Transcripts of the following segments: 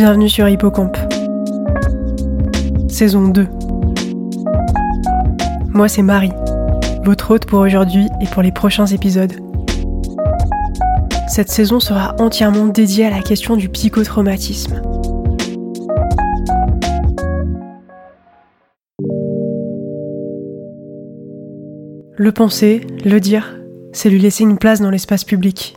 Bienvenue sur Hippocampe. Saison 2. Moi c'est Marie, votre hôte pour aujourd'hui et pour les prochains épisodes. Cette saison sera entièrement dédiée à la question du psychotraumatisme. Le penser, le dire, c'est lui laisser une place dans l'espace public.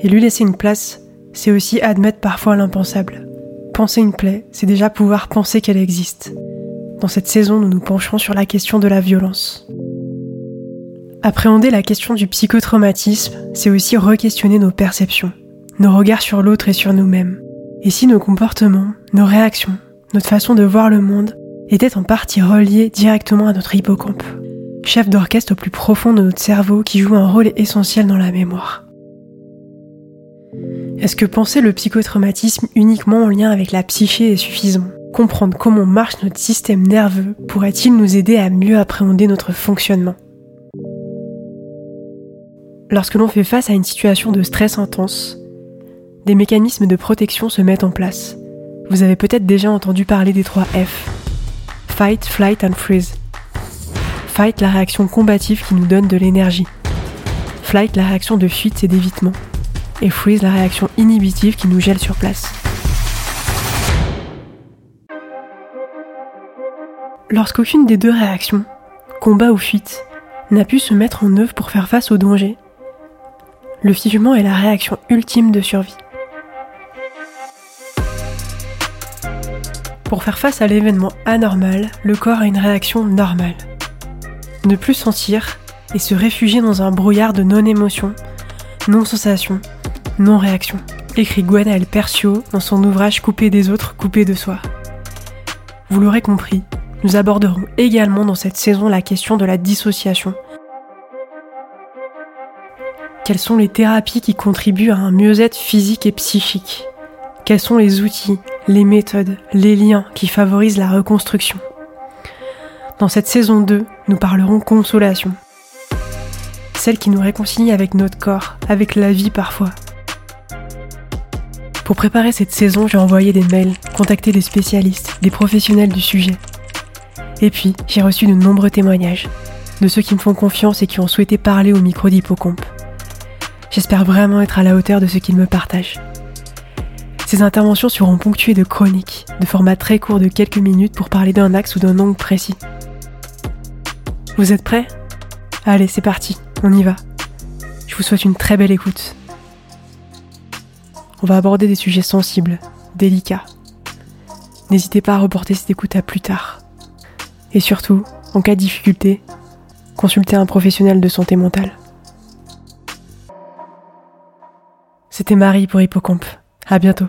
Et lui laisser une place, c'est aussi admettre parfois l'impensable. Penser une plaie, c'est déjà pouvoir penser qu'elle existe. Dans cette saison, nous nous pencherons sur la question de la violence. Appréhender la question du psychotraumatisme, c'est aussi re-questionner nos perceptions, nos regards sur l'autre et sur nous-mêmes. Et si nos comportements, nos réactions, notre façon de voir le monde étaient en partie reliés directement à notre hippocampe, chef d'orchestre au plus profond de notre cerveau qui joue un rôle essentiel dans la mémoire. Est-ce que penser le psychotraumatisme uniquement en lien avec la psyché est suffisant? Comprendre comment marche notre système nerveux pourrait-il nous aider à mieux appréhender notre fonctionnement? Lorsque l'on fait face à une situation de stress intense, des mécanismes de protection se mettent en place. Vous avez peut-être déjà entendu parler des trois F. Fight, Flight and Freeze. Fight, la réaction combative qui nous donne de l'énergie. Flight, la réaction de fuite et d'évitement et freeze la réaction inhibitive qui nous gèle sur place. Lorsqu'aucune des deux réactions, combat ou fuite, n'a pu se mettre en œuvre pour faire face au danger, le figement est la réaction ultime de survie. Pour faire face à l'événement anormal, le corps a une réaction normale. Ne plus sentir et se réfugier dans un brouillard de non-émotion, non-sensation, non-réaction, écrit Gwenaël Percio dans son ouvrage Coupé des autres, coupé de soi. Vous l'aurez compris, nous aborderons également dans cette saison la question de la dissociation. Quelles sont les thérapies qui contribuent à un mieux-être physique et psychique? Quels sont les outils, les méthodes, les liens qui favorisent la reconstruction? Dans cette saison 2, nous parlerons consolation. Celle qui nous réconcilie avec notre corps, avec la vie parfois, pour préparer cette saison, j'ai envoyé des mails, contacté des spécialistes, des professionnels du sujet. Et puis, j'ai reçu de nombreux témoignages, de ceux qui me font confiance et qui ont souhaité parler au micro d'Hippocampe. J'espère vraiment être à la hauteur de ce qu'ils me partagent. Ces interventions seront ponctuées de chroniques, de formats très courts de quelques minutes pour parler d'un axe ou d'un angle précis. Vous êtes prêts? Allez, c'est parti, on y va. Je vous souhaite une très belle écoute on va aborder des sujets sensibles, délicats. N'hésitez pas à reporter cette écoute à plus tard. Et surtout, en cas de difficulté, consultez un professionnel de santé mentale. C'était Marie pour Hippocampe. À bientôt.